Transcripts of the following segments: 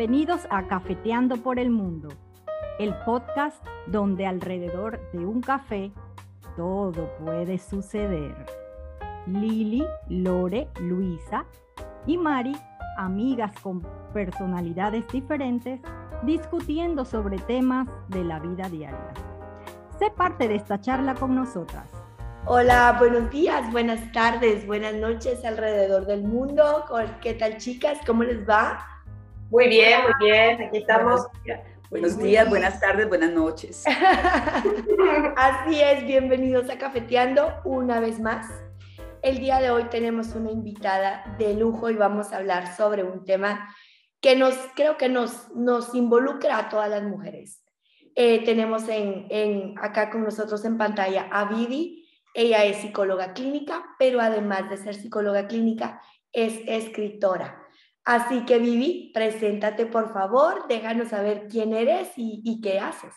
Bienvenidos a Cafeteando por el Mundo, el podcast donde alrededor de un café todo puede suceder. Lili, Lore, Luisa y Mari, amigas con personalidades diferentes, discutiendo sobre temas de la vida diaria. Sé parte de esta charla con nosotras. Hola, buenos días, buenas tardes, buenas noches alrededor del mundo. ¿Qué tal chicas? ¿Cómo les va? Muy bien, muy bien. Aquí estamos. Buenos días, buenas tardes, buenas noches. Así es, bienvenidos a Cafeteando una vez más. El día de hoy tenemos una invitada de lujo y vamos a hablar sobre un tema que nos, creo que nos, nos involucra a todas las mujeres. Eh, tenemos en, en, acá con nosotros en pantalla a Vivi. Ella es psicóloga clínica, pero además de ser psicóloga clínica, es escritora. Así que Vivi, preséntate por favor, déjanos saber quién eres y, qué haces.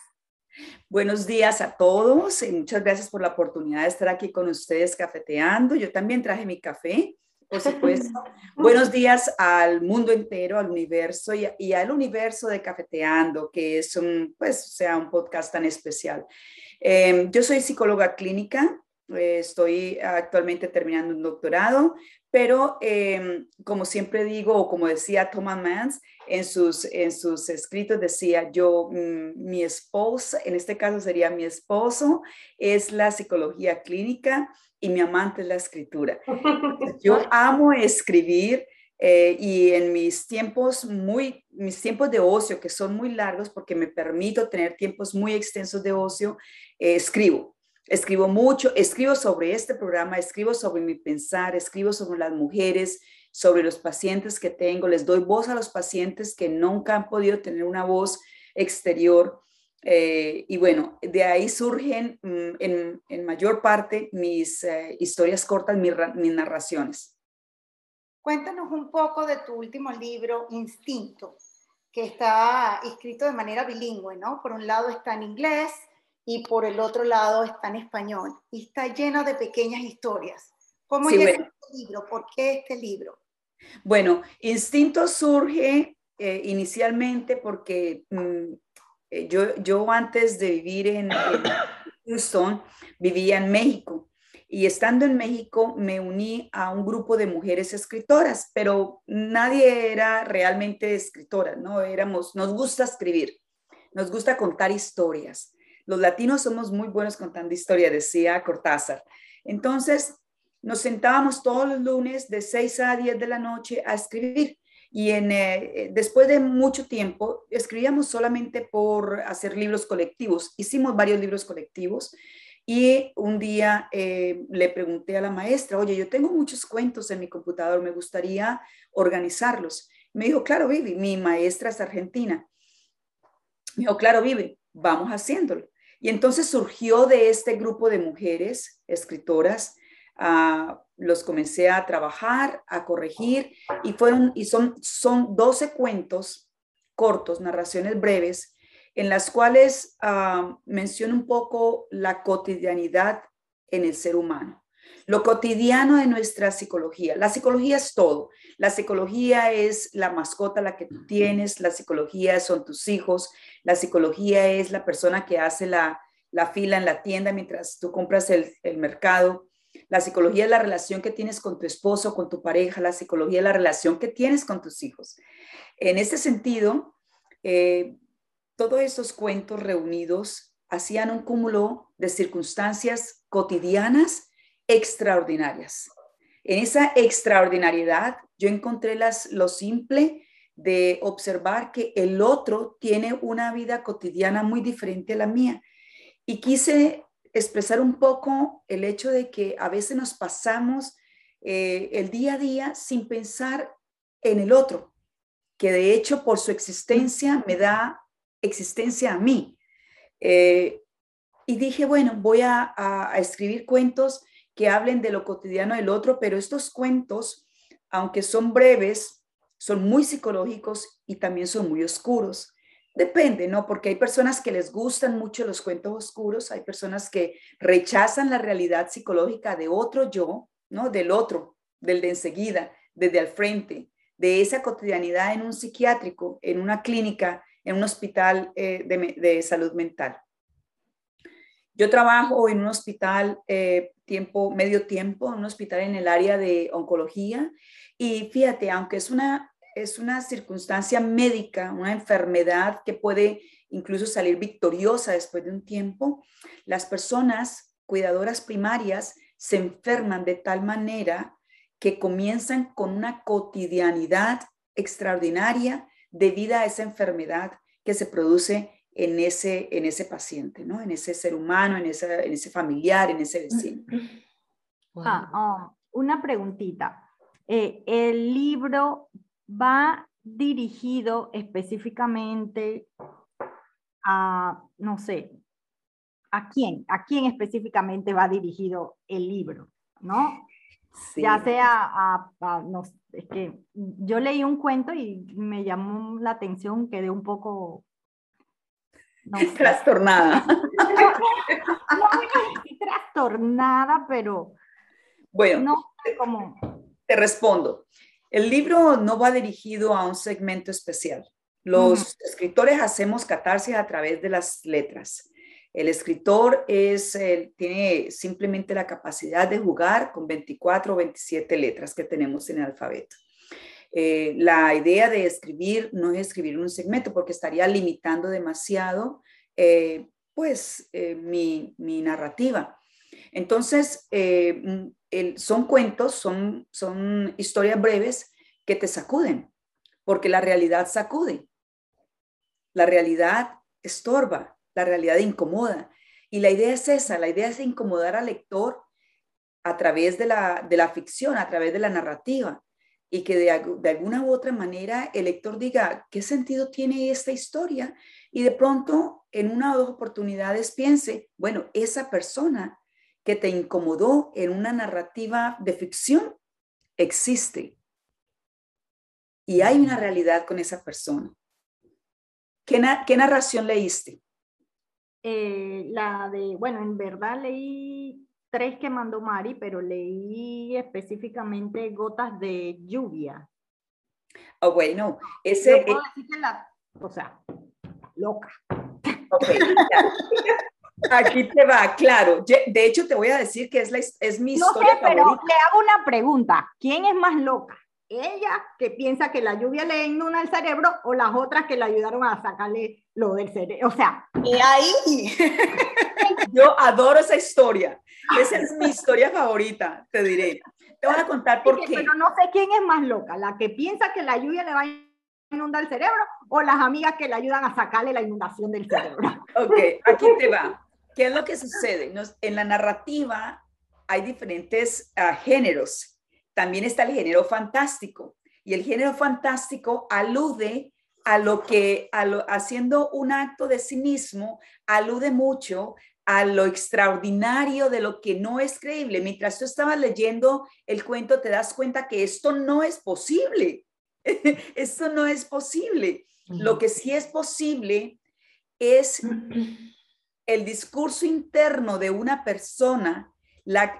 Buenos días a todos y muchas gracias por la oportunidad de estar aquí con ustedes cafeteando. Yo también traje mi café, por supuesto. Buenos días al mundo entero, al universo y, al universo de Cafeteando, que es un, pues, sea un podcast tan especial. Em, yo soy psicóloga clínica, eh, estoy actualmente terminando un doctorado, pero em, como siempre digo, o como decía Thomas Mans en sus, en sus escritos, decía yo, mm, mi esposa, en este caso sería mi esposo, es la psicología clínica y mi amante es la escritura. Yo amo escribir. Eh, y en mis tiempos muy, mis tiempos de ocio, que son muy largos porque me permito tener tiempos muy extensos de ocio, eh, escribo. Escribo mucho, escribo sobre este programa, escribo sobre mi pensar, escribo sobre las mujeres, sobre los pacientes que tengo, les doy voz a los pacientes que nunca han podido tener una voz exterior. Eh, y bueno, de ahí surgen mm, en, mayor parte mis eh, historias cortas, mis, mis narraciones. Cuéntanos un poco de tu último libro, Instinto, que está escrito de manera bilingüe, ¿no? Por un lado está en inglés y por el otro lado está en español y está lleno de pequeñas historias. ¿Cómo es este libro? ¿Por qué este libro? Bueno, Instinto surge eh, inicialmente porque mm, eh, yo, yo antes de vivir en, Houston vivía en México y estando en México me uní a un grupo de mujeres escritoras, pero nadie era realmente escritora, ¿no? Éramos, nos gusta escribir, nos gusta contar historias. Los latinos somos muy buenos contando historia, decía Cortázar. Entonces, nos sentábamos todos los lunes de 6 a 10 de la noche a escribir. Y eh, después de mucho tiempo, escribíamos solamente por hacer libros colectivos. Hicimos varios libros colectivos. Y un día eh, le pregunté a la maestra, oye, yo tengo muchos cuentos en mi computador, me gustaría organizarlos. Me dijo, claro, Vivi, mi maestra es argentina. Me dijo, claro, Vivi, vamos haciéndolo. Y entonces surgió de este grupo de mujeres escritoras, ah, los comencé a trabajar, a corregir y fueron y son son 12 cuentos cortos, narraciones breves en las cuales uh, menciono un poco la cotidianidad en el ser humano lo cotidiano de nuestra psicología. La psicología es todo. La psicología es la mascota la que tú tienes, la psicología son tus hijos, la psicología es la persona que hace la, fila en la tienda mientras tú compras el, mercado. La psicología es la relación que tienes con tu esposo, con tu pareja, la psicología es la relación que tienes con tus hijos. En este sentido, eh, todos estos cuentos reunidos hacían un cúmulo de circunstancias cotidianas extraordinarias. En esa extraordinariedad yo encontré las, lo simple de observar que el otro tiene una vida cotidiana muy diferente a la mía. Y quise expresar un poco el hecho de que a veces nos pasamos eh, el día a día sin pensar en el otro, que de hecho por su existencia me da existencia a mí. Eh, y dije, bueno, voy a escribir cuentos que hablen de lo cotidiano del otro, pero estos cuentos, aunque son breves, son muy psicológicos y también son muy oscuros. Depende, ¿no? Porque hay personas que les gustan mucho los cuentos oscuros, hay personas que rechazan la realidad psicológica de otro yo, ¿no? Del otro, del de enseguida, desde al frente, de esa cotidianidad en un psiquiátrico, en una clínica, en un hospital eh, de, salud mental. Yo trabajo en un hospital eh, tiempo, medio tiempo, en un hospital en el área de oncología. Y fíjate, aunque es una, es una circunstancia médica, una enfermedad que puede incluso salir victoriosa después de un tiempo, las personas cuidadoras primarias se enferman de tal manera que comienzan con una cotidianidad extraordinaria debido a esa enfermedad que se produce en ese, en ese paciente, ¿no? En ese ser humano, en ese, en ese familiar, en ese vecino. Ah, oh, una preguntita. Eh, ¿El libro va dirigido específicamente a, no sé, a quién? ¿A quién específicamente va dirigido el libro? ¿No? Ya sea a, no, es que yo leí un cuento y me llamó la atención, quedé un poco no, trastornada. No, trastornada, pero bueno, no. Te respondo. El libro no va dirigido a un segmento especial. Los escritores hacemos catarsis a través de las letras. El escritor es, tiene simplemente la capacidad de jugar con 24 o 27 letras que tenemos en el alfabeto. Eh, la idea de escribir no es escribir un segmento porque estaría limitando demasiado eh, pues eh, mi, narrativa. Entonces, son cuentos, son, son historias breves que te sacuden, porque la realidad sacude. La realidad estorba, la realidad incomoda. Y la idea es esa, la idea es incomodar al lector a través de la, de la ficción, a través de la narrativa, y que de, alguna u otra manera el lector diga, ¿qué sentido tiene esta historia? Y de pronto, en una o dos oportunidades, piense, bueno, esa persona que te incomodó en una narrativa de ficción existe. Y hay una realidad con esa persona. ¿Qué, qué narración leíste? Eh, la de, bueno, en verdad leí tres que mandó Mari, pero leí específicamente Gotas de Lluvia. Oh, bueno, ese... puedo decir que la, o sea, loca. Aquí te va, claro. De hecho, te voy a decir que es, la, es mi no historia sé, pero le hago una pregunta. ¿Quién es más loca? Ella que piensa que la lluvia le inunda el cerebro o las otras que le ayudaron a sacarle lo del cerebro. O sea, y ahí yo adoro esa historia. Esa es mi historia favorita, te diré. Te voy a contar por qué. Pero no sé quién es más loca, la que piensa que la lluvia le va a inundar el cerebro o las amigas que le ayudan a sacarle la inundación del cerebro. Ok, aquí te va. ¿Qué es lo que sucede? en la narrativa hay diferentes ah, géneros también está el género fantástico. Y el género fantástico alude a lo que, haciendo un acto de sí mismo, alude mucho a lo extraordinario de lo que no es creíble. Mientras tú estabas leyendo el cuento, te das cuenta que esto no es posible. esto no es posible. Lo que sí es posible es el discurso interno de una persona la,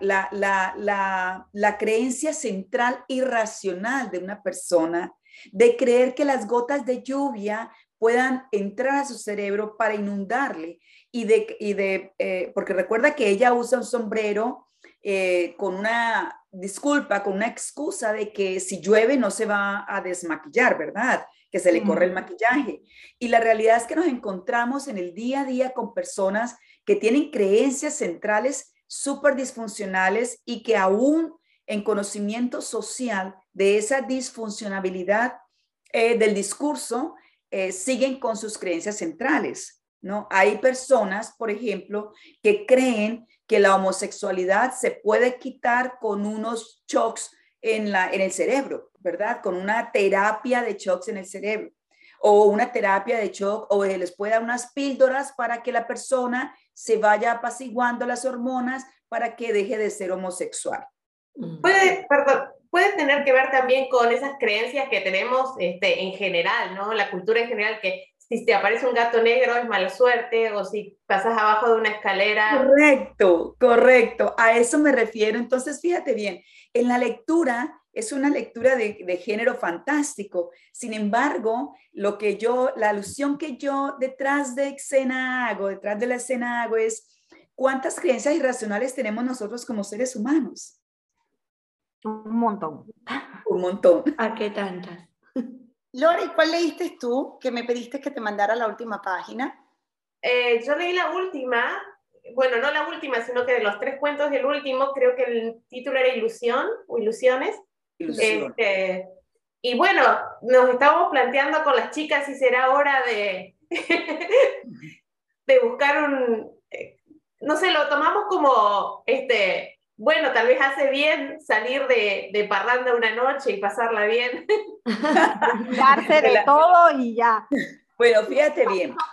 la, creencia central irracional de una persona de creer que las gotas de lluvia puedan entrar a su cerebro para inundarle y de, y de eh, porque recuerda que ella usa un sombrero eh, con una disculpa, con una excusa de que si llueve no se va a desmaquillar, ¿verdad? Que se le corre el maquillaje. Y la realidad es que nos encontramos en el día a día con personas que tienen creencias centrales súper disfuncionales y que aún en conocimiento social de esa disfuncionabilidad eh, del discurso eh, siguen con sus creencias centrales. ¿no? Hay personas, por ejemplo, que creen que la homosexualidad se puede quitar con unos shocks en, la, en el cerebro, ¿verdad? Con una terapia de shocks en el cerebro o una terapia de shock o les puede dar unas píldoras para que la persona se vaya apaciguando las hormonas para que deje de ser homosexual. Mm. Puede, perdón, puede tener que ver también con esas creencias que tenemos este, en general, ¿no? La cultura en general, que si te aparece un gato negro es mala suerte o si pasas abajo de una escalera. Correcto, correcto. A eso me refiero. Entonces, fíjate bien, en la lectura es una lectura de, de, género fantástico. Sin embargo, lo que yo, la alusión que yo detrás de escena hago, detrás de la escena hago es cuántas creencias irracionales tenemos nosotros como seres humanos. Un montón. Un montón. ¿A qué tantas? Lore, ¿cuál leíste tú que me pediste que te mandara la última página? Eh, yo leí la última, bueno, no la última, sino que de los tres cuentos del último, creo que el título era Ilusión o Ilusiones. Este, y bueno, nos estábamos planteando con las chicas si será hora de, de buscar un, eh, no sé, lo tomamos como, este, bueno, tal vez hace bien salir de, de parranda una noche y pasarla bien. Darse de todo y ya. Bueno, fíjate bien.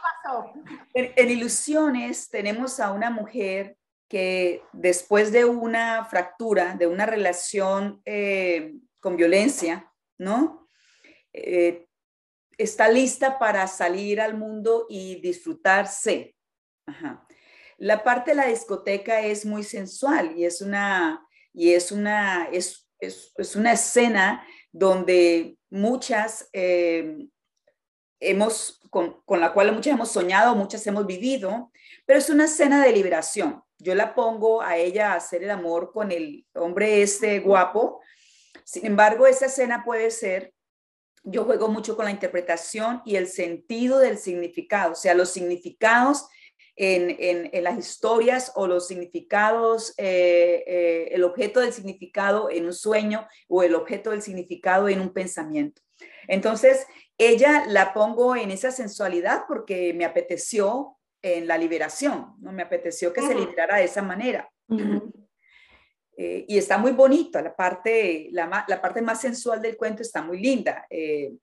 En, en, Ilusiones tenemos a una mujer que después de una fractura, de una relación eh, con violencia, ¿no? Eh, está lista para salir al mundo y disfrutarse. Ajá. La parte de la discoteca es muy sensual y es una, y es una, es, es, es una escena donde muchas eh, hemos, con, con, la cual muchas hemos soñado, muchas hemos vivido, pero es una escena de liberación yo la pongo a ella a hacer el amor con el hombre este guapo. Sin embargo, esa escena puede ser, yo juego mucho con la interpretación y el sentido del significado, o sea, los significados en, en, las historias o los significados, eh, eh, el objeto del significado en un sueño o el objeto del significado en un pensamiento. Entonces, ella la pongo en esa sensualidad porque me apeteció en la liberación, ¿no? Me apeteció que se liberara de esa manera. eh, y está muy bonito, la parte, la, la, parte más sensual del cuento está muy linda. Eh,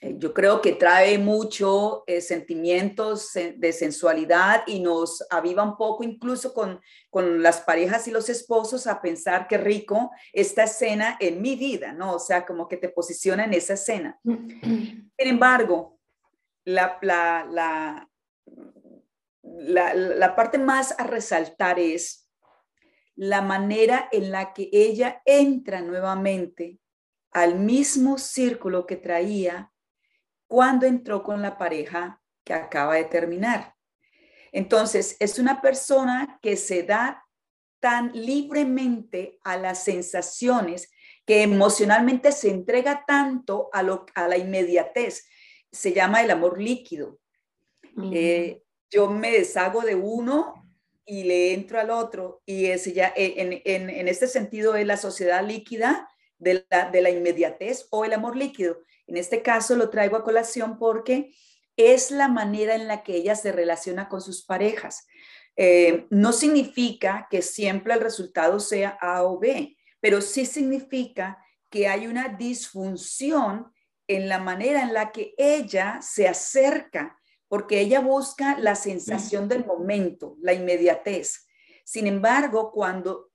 eh yo creo que trae mucho eh, sentimientos de sensualidad y nos aviva un poco incluso con, con las parejas y los esposos a pensar qué rico esta escena en mi vida, ¿no? O sea, como que te posiciona en esa escena. Sin embargo, la, la, la, la, la parte más a resaltar es la manera en la que ella entra nuevamente al mismo círculo que traía cuando entró con la pareja que acaba de terminar. Entonces, es una persona que se da tan libremente a las sensaciones que emocionalmente se entrega tanto a, lo, a la inmediatez. Se llama el amor líquido. Eh, yo me deshago de uno y le entro al otro. Y ese ya, eh, en, en, en, este sentido es la sociedad líquida de la, de la inmediatez o el amor líquido. En este caso lo traigo a colación porque es la manera en la que ella se relaciona con sus parejas. Eh, no significa que siempre el resultado sea A o B, pero sí significa que hay una disfunción en la manera en la que ella se acerca porque ella busca la sensación del momento, la inmediatez. Sin embargo, cuando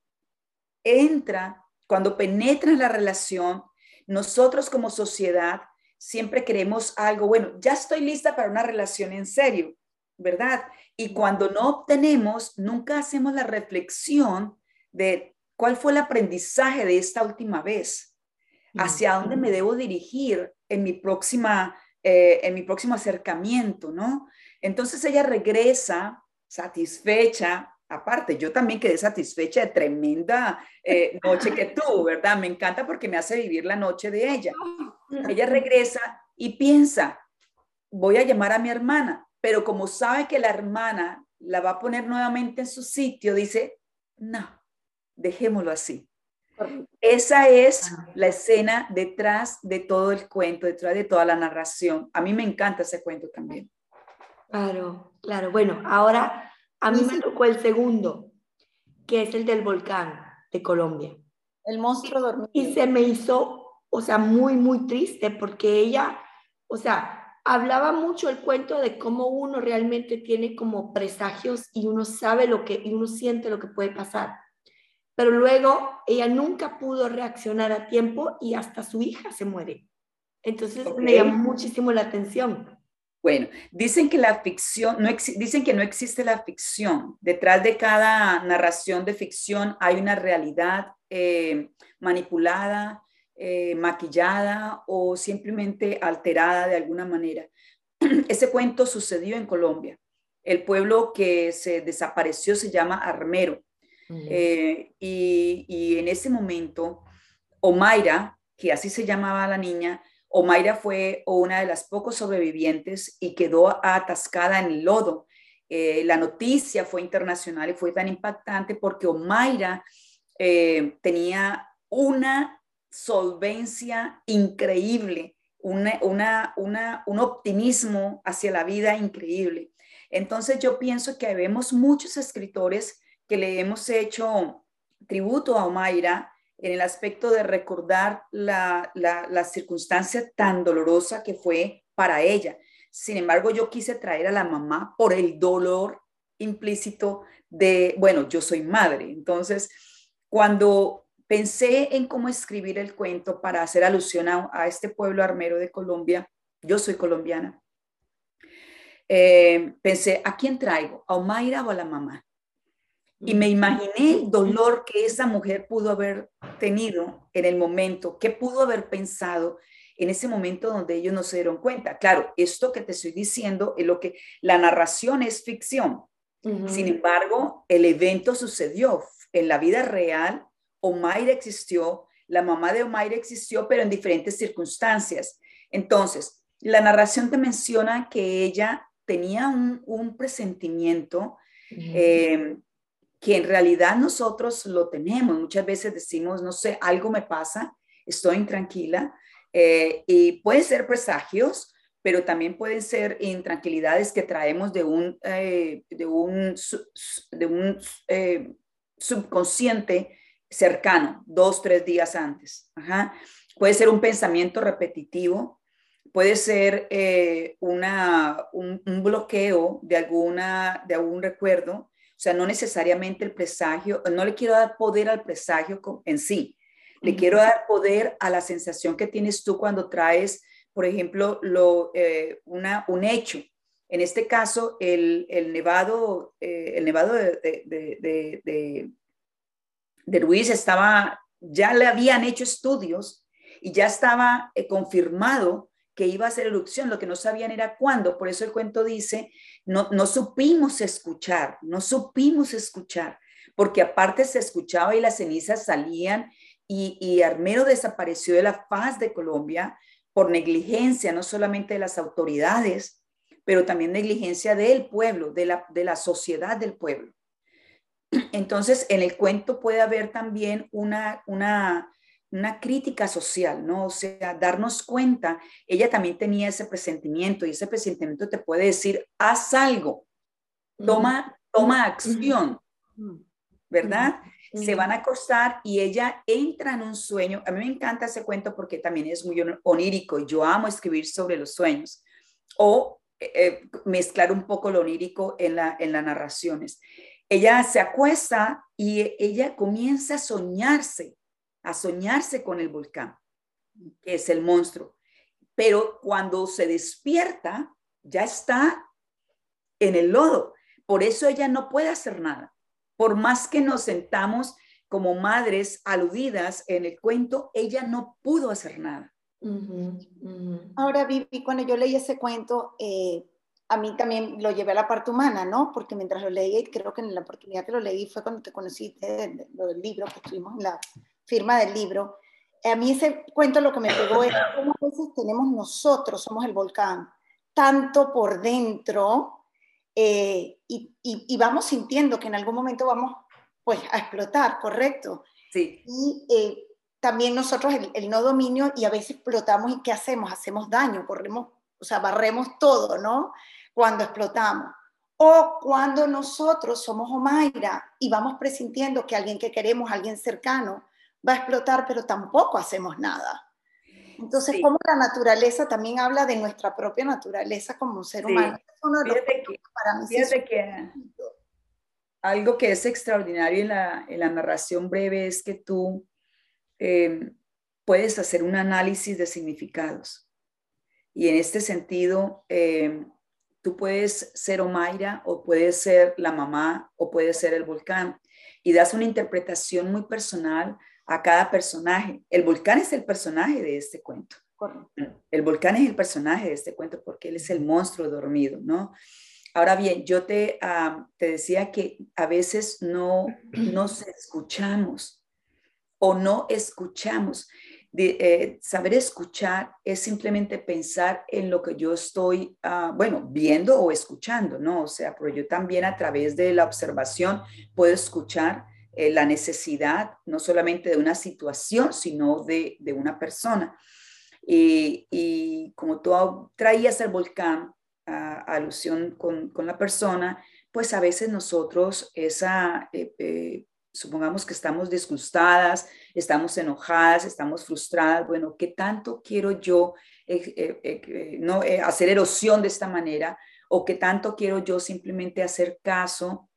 entra, cuando penetra en la relación, nosotros como sociedad siempre queremos algo, bueno, ya estoy lista para una relación en serio, ¿verdad? Y cuando no obtenemos, nunca hacemos la reflexión de cuál fue el aprendizaje de esta última vez, hacia dónde me debo dirigir en mi próxima eh, en mi próximo acercamiento, ¿no? Entonces ella regresa satisfecha, aparte, yo también quedé satisfecha de tremenda eh, noche que tú, ¿verdad? Me encanta porque me hace vivir la noche de ella. Ella regresa y piensa, voy a llamar a mi hermana, pero como sabe que la hermana la va a poner nuevamente en su sitio, dice, no, dejémoslo así. Esa es la escena detrás de todo el cuento, detrás de toda la narración. A mí me encanta ese cuento también. Claro, claro. Bueno, ahora a mí me tocó el segundo, que es el del volcán de Colombia. El monstruo dormido. Y se me hizo, o sea, muy, muy triste porque ella, o sea, hablaba mucho el cuento de cómo uno realmente tiene como presagios y uno sabe lo que, y uno siente lo que puede pasar pero luego ella nunca pudo reaccionar a tiempo y hasta su hija se muere. Entonces okay. me llamó muchísimo la atención. Bueno, dicen que la ficción, no dicen que no existe la ficción. Detrás de cada narración de ficción hay una realidad eh, manipulada, eh, maquillada o simplemente alterada de alguna manera. Ese cuento sucedió en Colombia. El pueblo que se desapareció se llama Armero. Eh, y, y en ese momento, Omaira, que así se llamaba la niña, Omaira fue una de las pocos sobrevivientes y quedó atascada en el lodo. Eh, la noticia fue internacional y fue tan impactante porque Omaira eh, tenía una solvencia increíble, una, un optimismo hacia la vida increíble. Entonces yo pienso que vemos muchos escritores que le hemos hecho tributo a Omaira en el aspecto de recordar la, circunstancia tan dolorosa que fue para ella. Sin embargo, yo quise traer a la mamá por el dolor implícito de, bueno, yo soy madre. Entonces, cuando pensé en cómo escribir el cuento para hacer alusión a, este pueblo armero de Colombia, yo soy colombiana, eh, pensé, ¿a quién traigo? ¿A Omaira o a la mamá? Y me imaginé el dolor que esa mujer pudo haber tenido en el momento, que pudo haber pensado en ese momento donde ellos no se dieron cuenta. Claro, esto que te estoy diciendo es lo que la narración es ficción. Sin embargo, el evento sucedió en la vida real. Omaira existió, la mamá de Omaira existió, pero en diferentes circunstancias. Entonces, la narración te menciona que ella tenía un, presentimiento que en realidad nosotros lo tenemos. Muchas veces decimos, no sé, algo me pasa, estoy intranquila, eh, y pueden ser presagios, pero también pueden ser intranquilidades que traemos de un, eh, de un, de un eh, subconsciente cercano, dos, tres días antes. Puede ser un pensamiento repetitivo, puede ser una, un, un, bloqueo de, alguna, de algún recuerdo, o sea, no necesariamente el presagio, no le quiero dar poder al presagio en sí, le quiero dar poder a la sensación que tienes tú cuando traes, por ejemplo, lo, eh, una, un hecho. En este caso, el, el nevado, eh, el nevado de, de, de, de, Ruiz estaba, ya le habían hecho estudios y ya estaba eh, confirmado que iba a ser erupción, lo que no sabían era cuándo. Por eso el cuento dice, no, no supimos escuchar, no supimos escuchar, porque aparte se escuchaba y las cenizas salían y, y Armero desapareció de la faz de Colombia por negligencia, no solamente de las autoridades, pero también negligencia del pueblo, de la, de la sociedad del pueblo. Entonces, en el cuento puede haber también una, una, una crítica social, ¿no? O sea, darnos cuenta, ella también tenía ese presentimiento y ese presentimiento te puede decir, haz algo, toma, toma acción, ¿verdad? Se van a acostar y ella entra en un sueño. A mí me encanta ese cuento porque también es muy onírico y yo amo escribir sobre los sueños o eh, eh, mezclar un poco lo onírico en, la, en las narraciones. Ella se acuesta y ella comienza a soñarse a soñarse con el volcán, que es el monstruo. Pero cuando se despierta, ya está en el lodo. Por eso ella no puede hacer nada. Por más que nos sentamos como madres aludidas en el cuento, ella no pudo hacer nada. Ahora, Vivi, cuando yo leí ese cuento, eh, a mí también lo llevé a la parte humana, ¿no? Porque mientras lo leí, creo que en la oportunidad que lo leí fue cuando te conocí lo del libro, que estuvimos en la firma del libro, a mí ese cuento lo que me pegó es cómo a veces tenemos nosotros, somos el volcán, tanto por dentro eh, y, y, vamos sintiendo que en algún momento vamos pues a explotar, ¿correcto? Sí. Y eh, también nosotros el, el, no dominio y a veces explotamos y ¿qué hacemos? Hacemos daño, corremos, o sea, barremos todo, ¿no? Cuando explotamos. O cuando nosotros somos Omaira y vamos presintiendo que alguien que queremos, alguien cercano, va a explotar, pero tampoco hacemos nada. Entonces, como la naturaleza también habla de nuestra propia naturaleza como ser humano. Fíjate, que, para que algo que es extraordinario en la, en la narración breve es que tú eh, puedes hacer un análisis de significados. Y en este sentido, eh, tú puedes ser Omaira o puedes ser la mamá o puedes ser el volcán y das una interpretación muy personal a cada personaje. El volcán es el personaje de este cuento. El volcán es el personaje de este cuento porque él es el monstruo dormido, ¿no? Ahora bien, yo te, te decía que a veces no nos escuchamos o no escuchamos. Eh, saber escuchar es simplemente pensar en lo que yo estoy, ah, bueno, viendo o escuchando, ¿no? O sea, pero yo también a través de la observación puedo escuchar eh, la necesidad no solamente de una situación, sino de, de una persona. Y, como tú traías el volcán, a, alusión con, con, la persona, pues a veces nosotros esa... Eh, supongamos que estamos disgustadas, estamos enojadas, estamos frustradas, bueno, ¿qué tanto quiero yo eh, eh, eh, no, hacer erosión de esta manera? ¿O qué tanto quiero yo simplemente hacer caso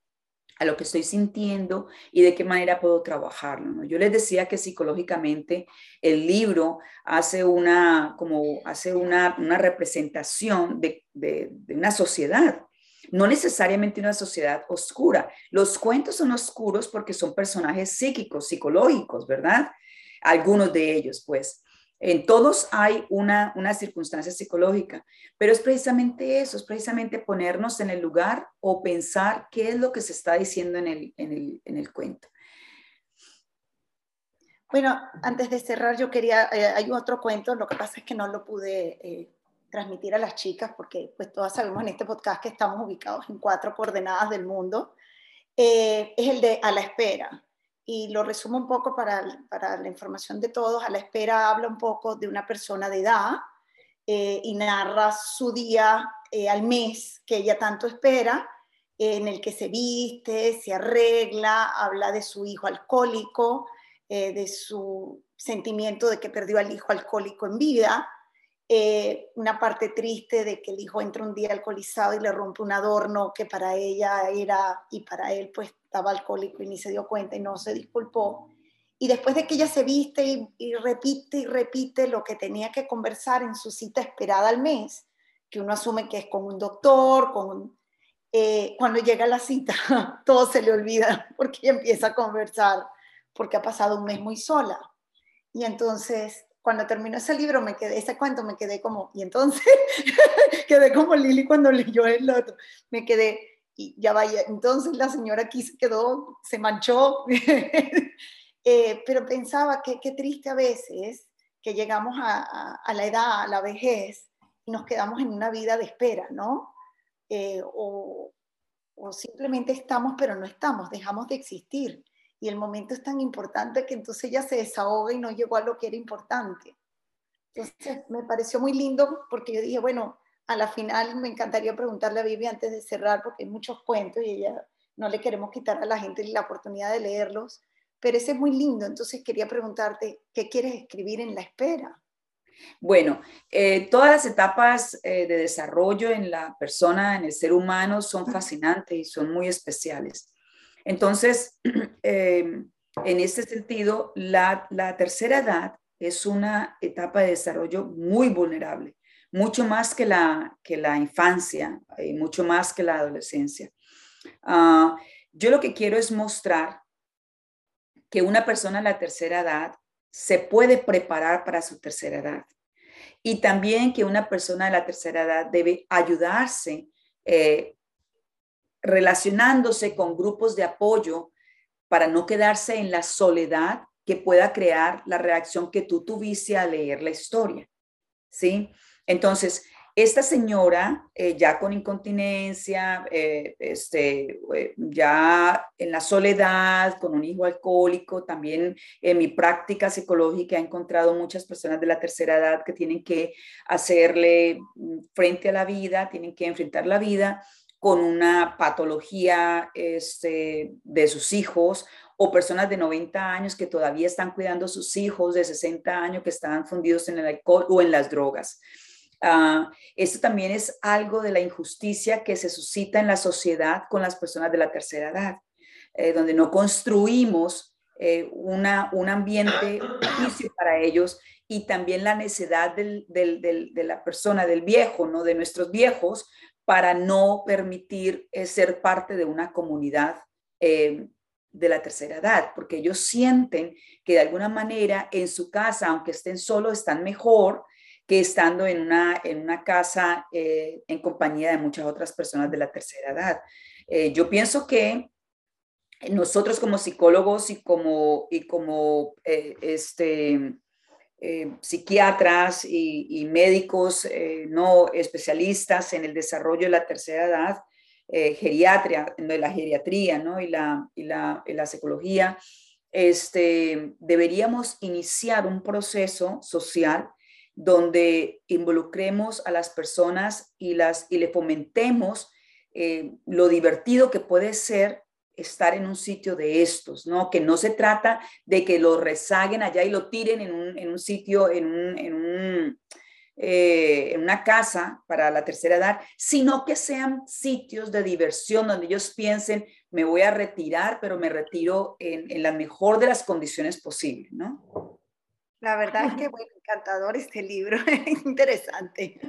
a lo que estoy sintiendo y de qué manera puedo trabajarlo. Yo les decía que psicológicamente el libro hace una, como hace una, una representación de, de, de, una sociedad, no necesariamente una sociedad oscura. Los cuentos son oscuros porque son personajes psíquicos, psicológicos, ¿verdad? Algunos de ellos, pues. En todos hay una, una circunstancia psicológica, pero es precisamente eso, es precisamente ponernos en el lugar o pensar qué es lo que se está diciendo en el, en el, en el cuento. Bueno, antes de cerrar, yo quería, eh, hay otro cuento, lo que pasa es que no lo pude eh, transmitir a las chicas, porque pues todas sabemos en este podcast que estamos ubicados en cuatro coordenadas del mundo, eh, es el de A la espera. Y lo resumo un poco para, para, la información de todos. A la espera habla un poco de una persona de edad eh, y narra su día eh, al mes que ella tanto espera, en el que se viste, se arregla, habla de su hijo alcohólico, de su sentimiento de que perdió al hijo alcohólico en vida, eh, una parte triste de que el hijo entra un día alcoholizado y le rompe un adorno que para ella era y para él pues estaba alcohólico y ni se dio cuenta y no se disculpó. Y después de que ella se viste y, repite y repite lo que tenía que conversar en su cita esperada al mes, que uno asume que es con un doctor, con eh, cuando llega la cita, todo se le olvida porque ella empieza a conversar porque ha pasado un mes muy sola. Y entonces cuando terminó ese libro, me quedé, ese cuento, me quedé como, y entonces quedé como Lili cuando leyó el otro, me quedé, y ya vaya, entonces la señora aquí se quedó, se manchó, eh, pero pensaba que qué triste a veces que llegamos a, a, la edad, a la vejez, y nos quedamos en una vida de espera, ¿no? Eh, o, o simplemente estamos, pero no estamos, dejamos de existir y el momento es tan importante que entonces ella se desahoga y no llegó a lo que era importante. Entonces me pareció muy lindo porque yo dije, bueno, a la final me encantaría preguntarle a Vivi antes de cerrar porque hay muchos cuentos y ella no le queremos quitar a la gente la oportunidad de leerlos, pero ese es muy lindo. Entonces quería preguntarte, ¿qué quieres escribir en la espera? Bueno, eh, todas las etapas eh, de desarrollo en la persona, en el ser humano, son fascinantes y son muy especiales. Entonces, eh, en este sentido, la, tercera edad es una etapa de desarrollo muy vulnerable, mucho más que la, infancia y mucho más que la adolescencia. Ah, yo lo que quiero es mostrar que una persona en la tercera edad se puede preparar para su tercera edad y también que una persona de la tercera edad debe ayudarse eh, relacionándose con grupos de apoyo para no quedarse en la soledad que pueda crear la reacción que tú tuviste al leer la historia. ¿Sí? Entonces, esta señora, eh, ya con incontinencia, eh, este, eh, ya en la soledad, con un hijo alcohólico, también en mi práctica psicológica he encontrado muchas personas de la tercera edad que tienen que hacerle mm, frente a la vida, tienen que enfrentar la vida con una patología este, de sus hijos o personas de 90 años que todavía están cuidando a sus hijos de 60 años que están fundidos en el alcohol o en las drogas. Uh, esto también es algo de la injusticia que se suscita en la sociedad con las personas de la tercera edad, eh, donde no construimos eh, una, un ambiente para ellos y también la necesidad de la persona, del viejo, ¿no? de nuestros viejos, para no permitir eh, ser parte de una comunidad eh, de la tercera edad, porque ellos sienten que de alguna manera en su casa, aunque estén solos, están mejor que estando en una, en una casa eh, en compañía de muchas otras personas de la tercera edad. yo pienso que nosotros como psicólogos y como, y como este, eh, psiquiatras y, médicos eh, no especialistas en el desarrollo de la tercera edad, eh, geriatría, de la geriatría ¿no? y, la, y, la, la psicología, este, deberíamos iniciar un proceso social donde involucremos a las personas y, las, y le fomentemos lo divertido que puede ser estar en un sitio de estos, ¿no? Que no se trata de que lo rezaguen allá y lo tiren en un, sitio, en, un, eh, en, una casa para la tercera edad, sino que sean sitios de diversión donde ellos piensen, me voy a retirar, pero me retiro en, en la mejor de las condiciones posibles, ¿no? La verdad es que, bueno, encantador este libro, interesante.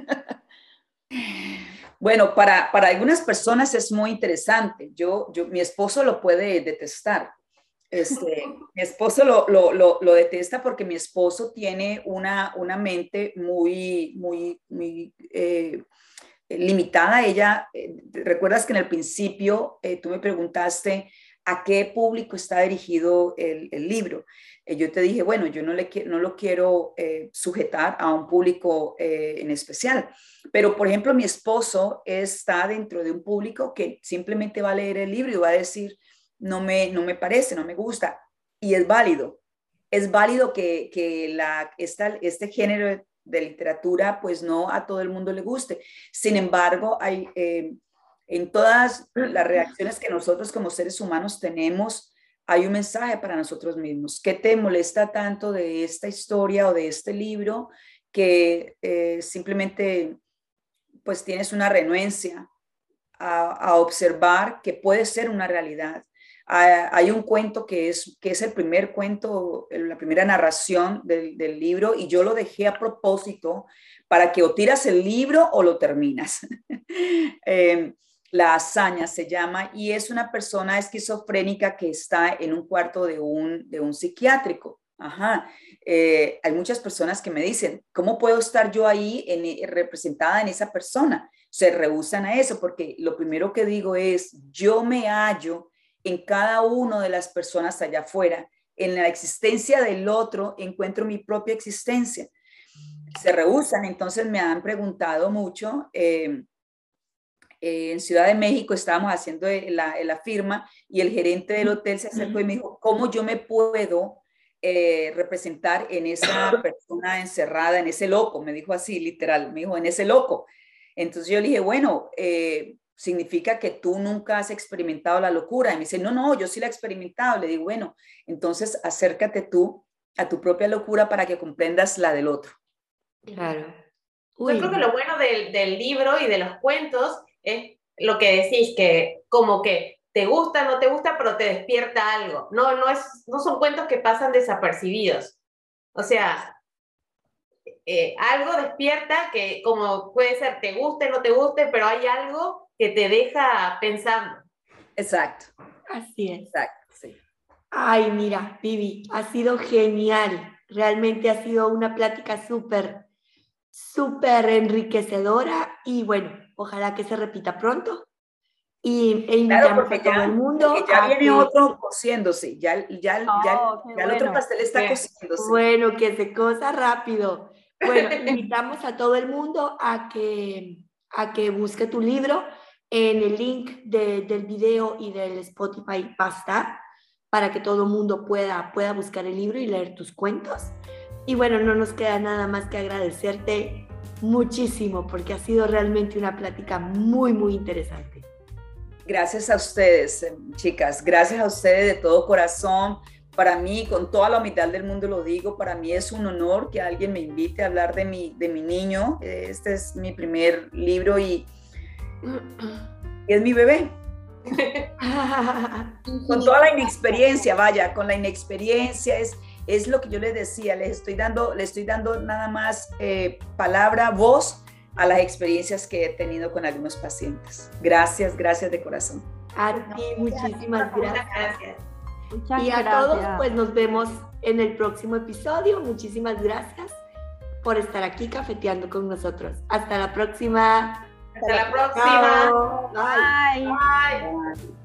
Bueno, para, para algunas personas es muy interesante. Yo, yo, mi esposo lo puede detestar. Este, mi esposo lo, lo, lo, detesta porque mi esposo tiene una, una mente muy, muy, muy eh, limitada. Ella, eh, recuerdas que en el principio eh, tú me preguntaste a qué público está dirigido el, libro. yo te dije, bueno, yo no, lo quiero sujetar a un público en especial. Pero, por ejemplo, mi esposo está dentro de un público que simplemente va a leer el libro y va a decir, no me, no me parece, no me gusta. Y es válido. Es válido que, que la, esta, este género de literatura, pues no a todo el mundo le guste. Sin embargo, hay, eh, en todas las reacciones que nosotros como seres humanos tenemos, hay un mensaje para nosotros mismos. ¿Qué te molesta tanto de esta historia o de este libro que eh, simplemente pues tienes una renuencia a, observar que puede ser una realidad. hay un cuento que es, que es el primer cuento, la primera narración del, libro y yo lo dejé a propósito para que o tiras el libro o lo terminas. Em, la hazaña se llama y es una persona esquizofrénica que está en un cuarto de un, de un psiquiátrico. Ajá. Eh, hay muchas personas que me dicen, ¿cómo puedo estar yo ahí en, eh, representada en esa persona? Se rehusan a eso porque lo primero que digo es, yo me hallo en cada una de las personas allá afuera. En la existencia del otro encuentro mi propia existencia. Se rehusan, entonces me han preguntado mucho. Em, en Ciudad de México estábamos haciendo la, la firma y el gerente del hotel se acercó y me dijo, ¿cómo yo me puedo eh, representar en esa persona encerrada, en ese loco, me dijo así, literal, me dijo, en ese loco. Entonces yo le dije, bueno, eh, significa que tú nunca has experimentado la locura. Y me dice, no, no, yo sí la he experimentado. Le digo, bueno, entonces acércate tú a tu propia locura para que comprendas la del otro. Claro. Yo creo que lo bueno del, del libro y de los cuentos es lo que decís, que como que te gusta, no te gusta, pero te despierta algo. No, no, es, no son cuentos que pasan desapercibidos. O sea, eh, algo despierta que como puede ser te guste, no te guste, pero hay algo que te deja pensando. Exacto. Así es. Exacto, sí. Ay, mira, Vivi, ha sido genial. Realmente ha sido una plática súper, súper enriquecedora y bueno, ojalá que se repita pronto y, e invitamos a todo el mundo. Ya viene otro cociéndose, ya, ya, ya, ya el otro pastel está cociéndose. Bueno, que se cosa rápido. Bueno, invitamos a todo el mundo a que, a que busque tu libro en el link de, del video y del Spotify va para que todo el mundo pueda, pueda buscar el libro y leer tus cuentos. Y bueno, no nos queda nada más que agradecerte muchísimo porque ha sido realmente una plática muy, muy interesante. Gracias a ustedes, eh, chicas. Gracias a ustedes de todo corazón. Para mí, con toda la humildad del mundo lo digo, para mí es un honor que alguien me invite a hablar de mi, de mi niño. Este es mi primer libro y, es mi bebé. con toda la inexperiencia, vaya, con la inexperiencia es, es lo que yo les decía, les estoy dando, les estoy dando nada más eh, palabra, voz a las experiencias que he tenido con algunos pacientes. Gracias, gracias de corazón. A ti, muchísimas gracias. gracias. Muchas y a gracias. todos, pues nos vemos en el próximo episodio. Muchísimas gracias por estar aquí cafeteando con nosotros. Hasta la próxima. Hasta la próxima. Bye. Bye.